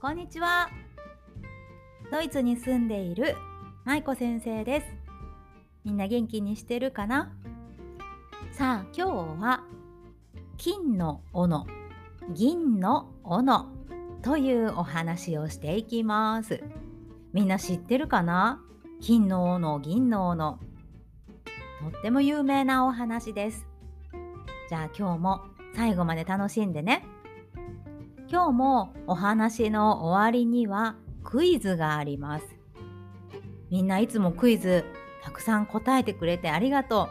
こんにちは。ドイツに住んでいる舞子先生です。みんな元気にしてるかな？さあ、今日は金の斧、銀の斧というお話をしていきます。みんな知ってるかな？金の斧、銀の斧。とっても有名なお話です。じゃあ今日も最後まで楽しんでね。今日もお話の終わりにはクイズがあります。みんないつもクイズたくさん答えてくれてありがと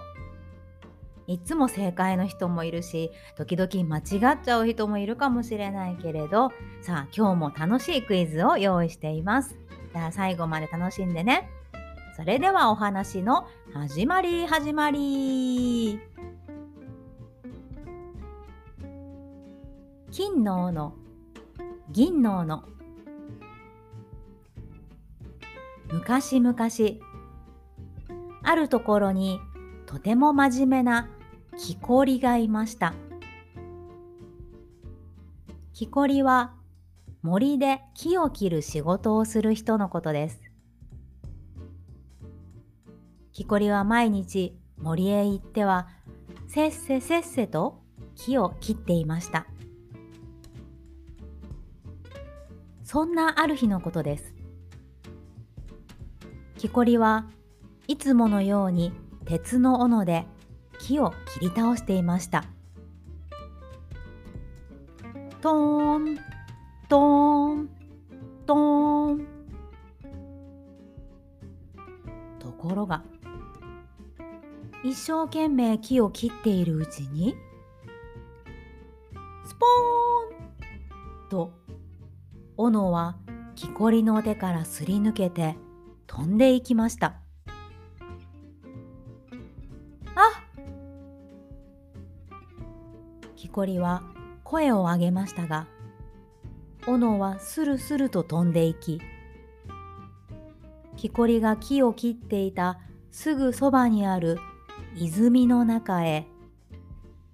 う。いつも正解の人もいるし、時々間違っちゃう人もいるかもしれないけれど、さあ今日も楽しいクイズを用意しています。じゃあ最後まで楽しんでね。それではお話の始まり始まり。金の斧銀の斧。昔々あるところにとても真面目な木こりがいました。木こりは森で木を切る仕事をする人のことです。木こりは毎日森へ行ってはせっせせっせと木を切っていました。そんなある日のことです。木こりはいつものように鉄の斧で木を切り倒していました。トーン、トーン、トーン。ところが、一生懸命木を切っているうちに、スポーンと斧は木こりの手からすり抜けて飛んでいきました。あ木こりは声を上げましたが、斧はスルスルと飛んでいき、木こりが木を切っていたすぐそばにある泉の中へ、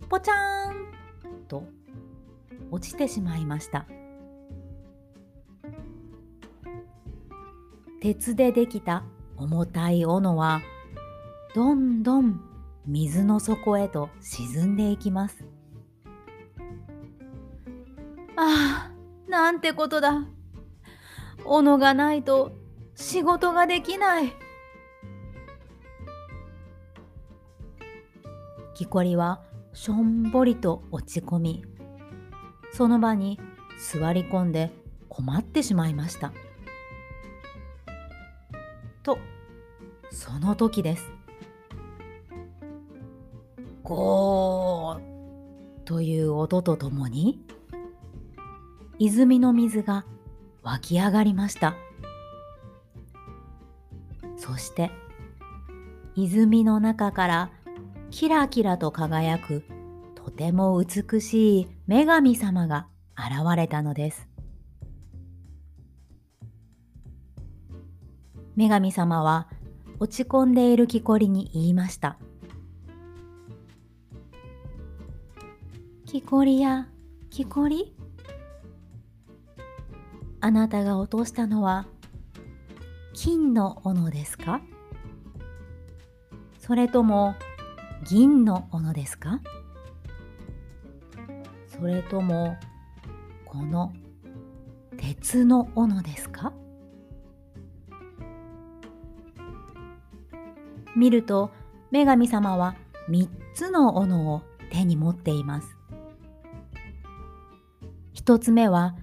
ぽちゃーんと落ちてしまいました。鉄でできた重たい斧はどんどん水の底へと沈んでいきます。ああ、なんてことだ。斧がないと仕事ができない。木こりはしょんぼりと落ち込み、その場に座り込んで困ってしまいました。とその時です。ゴーという音とともに泉の水が湧き上がりました。そして泉の中からキラキラと輝くとても美しい女神様が現れたのです。女神様は落ち込んでいる木こりに言いました。木こりや木こり？あなたが落としたのは金の斧ですか？それとも銀の斧ですか？それともこの鉄の斧ですか？見ると女神様は3つの斧を手に持っています。1つ目は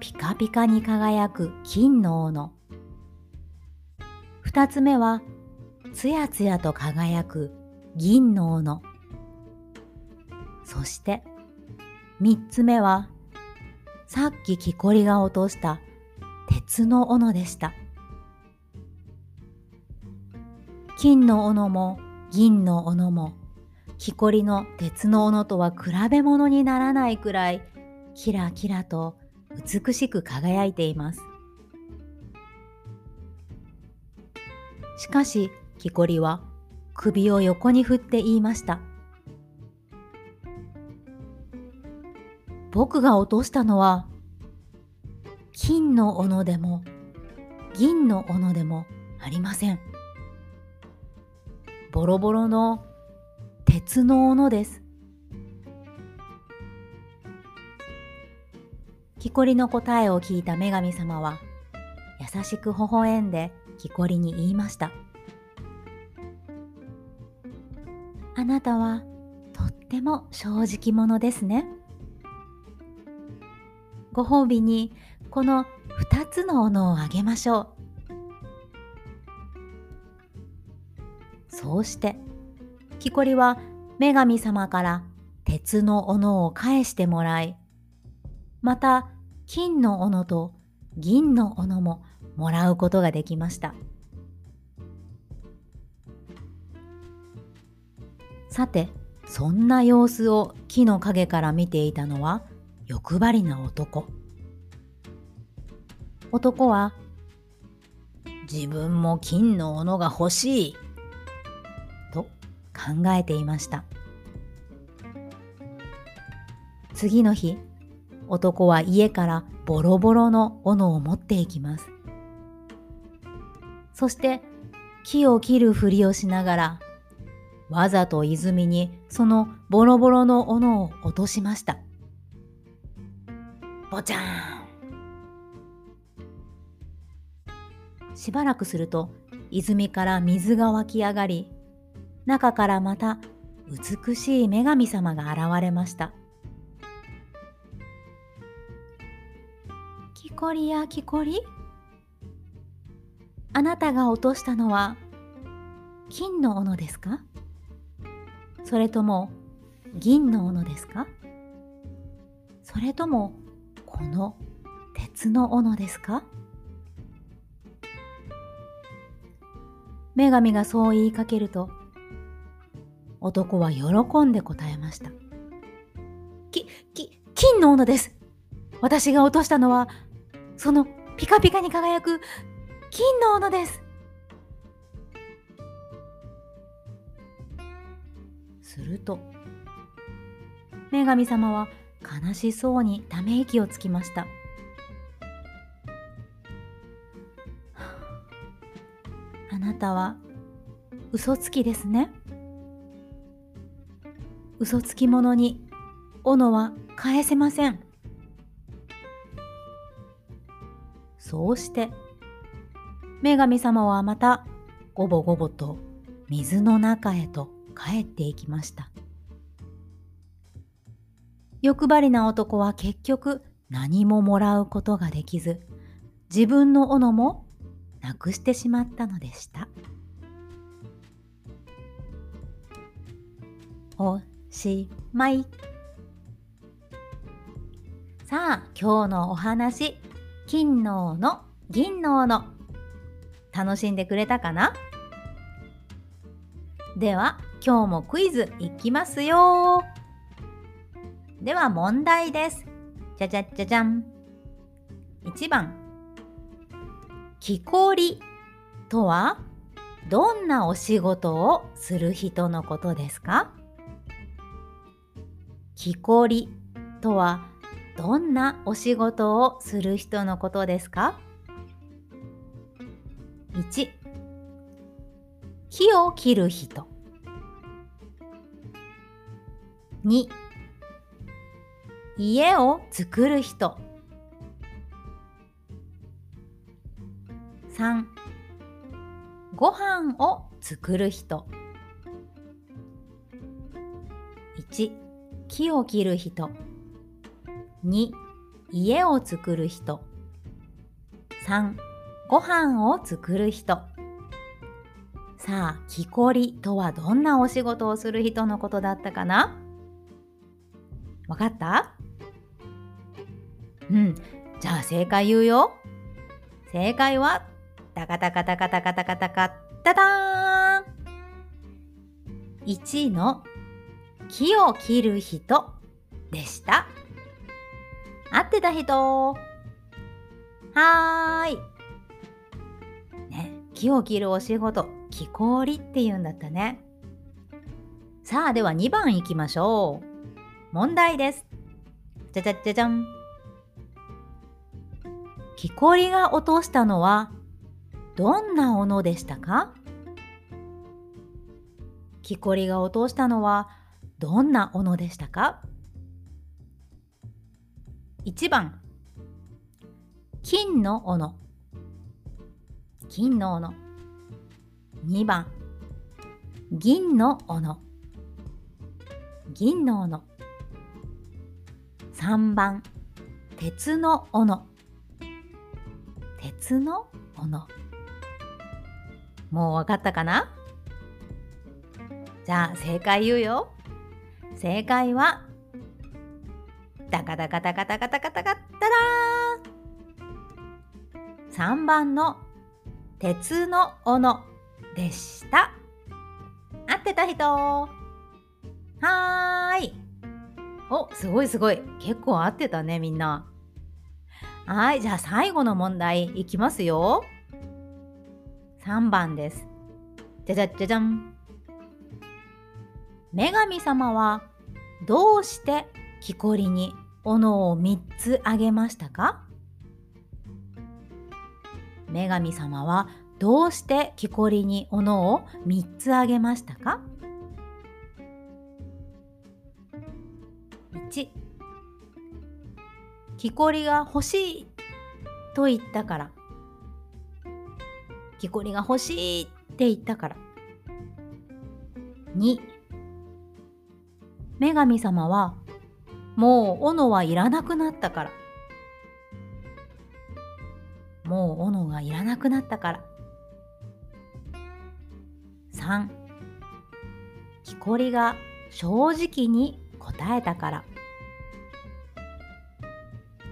ピカピカに輝く金の斧。2つ目はつやつやと輝く銀の斧。そして3つ目はさっき木こりが落とした鉄の斧でした。金の斧も銀の斧も木こりの鉄の斧とは比べ物にならないくらいキラキラと美しく輝いています。しかし木こりは首を横に振って言いました。僕が落としたのは金の斧でも銀の斧でもありません。ボロボロの鉄の斧です。木こりの答えを聞いた女神様は優しく微笑んで木こりに言いました。あなたはとっても正直者ですね。ご褒美にこの2つの斧をあげましょう。うして。木こりは女神様から鉄の斧を返してもらいまた金の斧と銀の斧ももらうことができました。さてそんな様子を木の陰から見ていたのは欲張りな男。男は自分も金の斧が欲しい。考えていました。次の日男は家からボロボロの斧を持っていきます。そして木を切るふりをしながらわざと泉にそのボロボロの斧を落としました。ぼちゃんしばらくすると泉から水が湧き上がり中からまた美しい女神様が現れました。キコリやキコリあなたが落としたのは金の斧ですか？それとも銀の斧ですか？それともこの鉄の斧ですか？女神がそう言いかけると男は喜んで答えました。き、き、金の斧です。私が落としたのはそのピカピカに輝く金の斧です。すると女神様は悲しそうにため息をつきました。あなたは嘘つきですね。嘘つき者に斧は返せません。そうして女神様はまたごぼごぼと水の中へと帰っていきました。欲張りな男は結局何ももらうことができず自分の斧もなくしてしまったのでした。おしまい。さあ今日のお話金の斧銀の斧。楽しんでくれたかな？では今日もクイズいきますよ。では問題です。じゃじゃじゃじゃん。1番。木こりとはどんなお仕事をする人のことですか？木こりとはどんなお仕事をする人のことですか？1木を切る人。2家を作る人。3ご飯を作る人。1木を切る人。2家を作る人。3ご飯を作る人。さあ木こりとはどんなお仕事をする人のことだったかな？わかった？うん。じゃあ正解言うよ。正解はタカタカタカタカタカタカタダーン1の木を切る人でした。合ってた人はーい。ね、木を切るお仕事、木こりって言うんだったね。さあ、では2番いきましょう。問題です。じゃじゃじゃじゃん。木こりが落としたのはどんな斧でしたか？木こりが落としたのはどんな斧でしたか？1番。金の斧。金の斧。2番。銀の斧。銀の斧。3番。鉄の斧。鉄の斧。もうわかったかな？じゃあ正解言うよ。正解はダカダカダカダカダカダカダラー。3番の鉄の斧でした。合ってた人。はーい。おすごいすごい。結構合ってたねみんな。はいじゃあ最後の問題いきますよ。3番です。じゃじゃじゃじゃん。女神様はどうして木こりに斧を3つあげましたか？女神様はどうして木こりに斧を3つあげましたか？1木こりが欲しいと言ったから。木こりが欲しいって言ったから。2女神様はもう斧はいらなくなったから。もう斧がいらなくなったから。3木こりが正直に答えたから。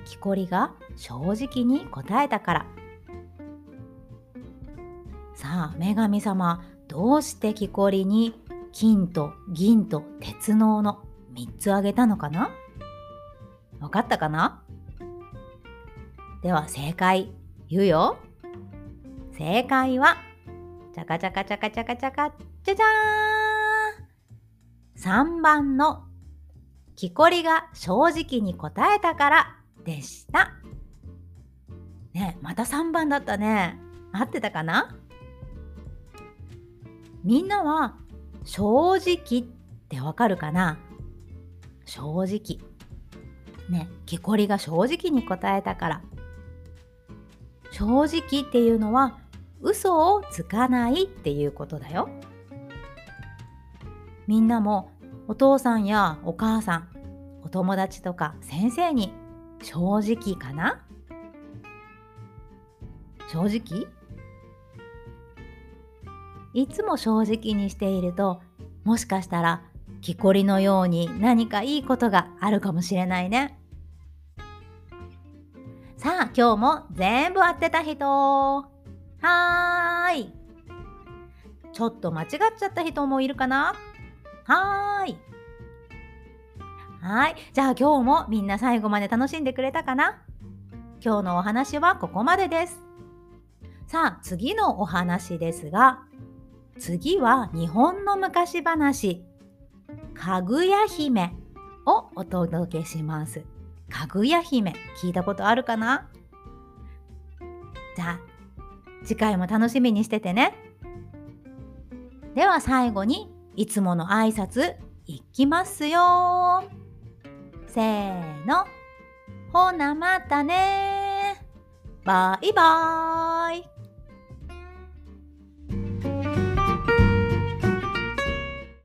木こりが正直に答えたから。さあ女神様どうして木こりに金と銀と鉄の斧3つあげたのかな？わかったかな？では正解言うよ正解はチャカチャカチャカチャカチャカチャジャーン3番の木こりが正直に答えたからでした。ねまた3番だったね。合ってたかなみんなは正直ってわかるかな？正直。ね、木こりが正直に答えたから。正直っていうのは嘘をつかないっていうことだよ。みんなもお父さんやお母さん、お友達とか先生に正直かな？正直？いつも正直にしているともしかしたら木こりのように何かいいことがあるかもしれないね。さあ今日も全部合ってた人はーい。ちょっと間違っちゃった人もいるかなはーい。はい。じゃあ今日もみんな最後まで楽しんでくれたかな今日のお話はここまでです。さあ次のお話ですが、次は日本の昔話、かぐや姫をお届けします。かぐや姫、聞いたことあるかな？じゃあ次回も楽しみにしててね。では最後にいつもの挨拶いきますよせーの。ほなまたねバイバーイ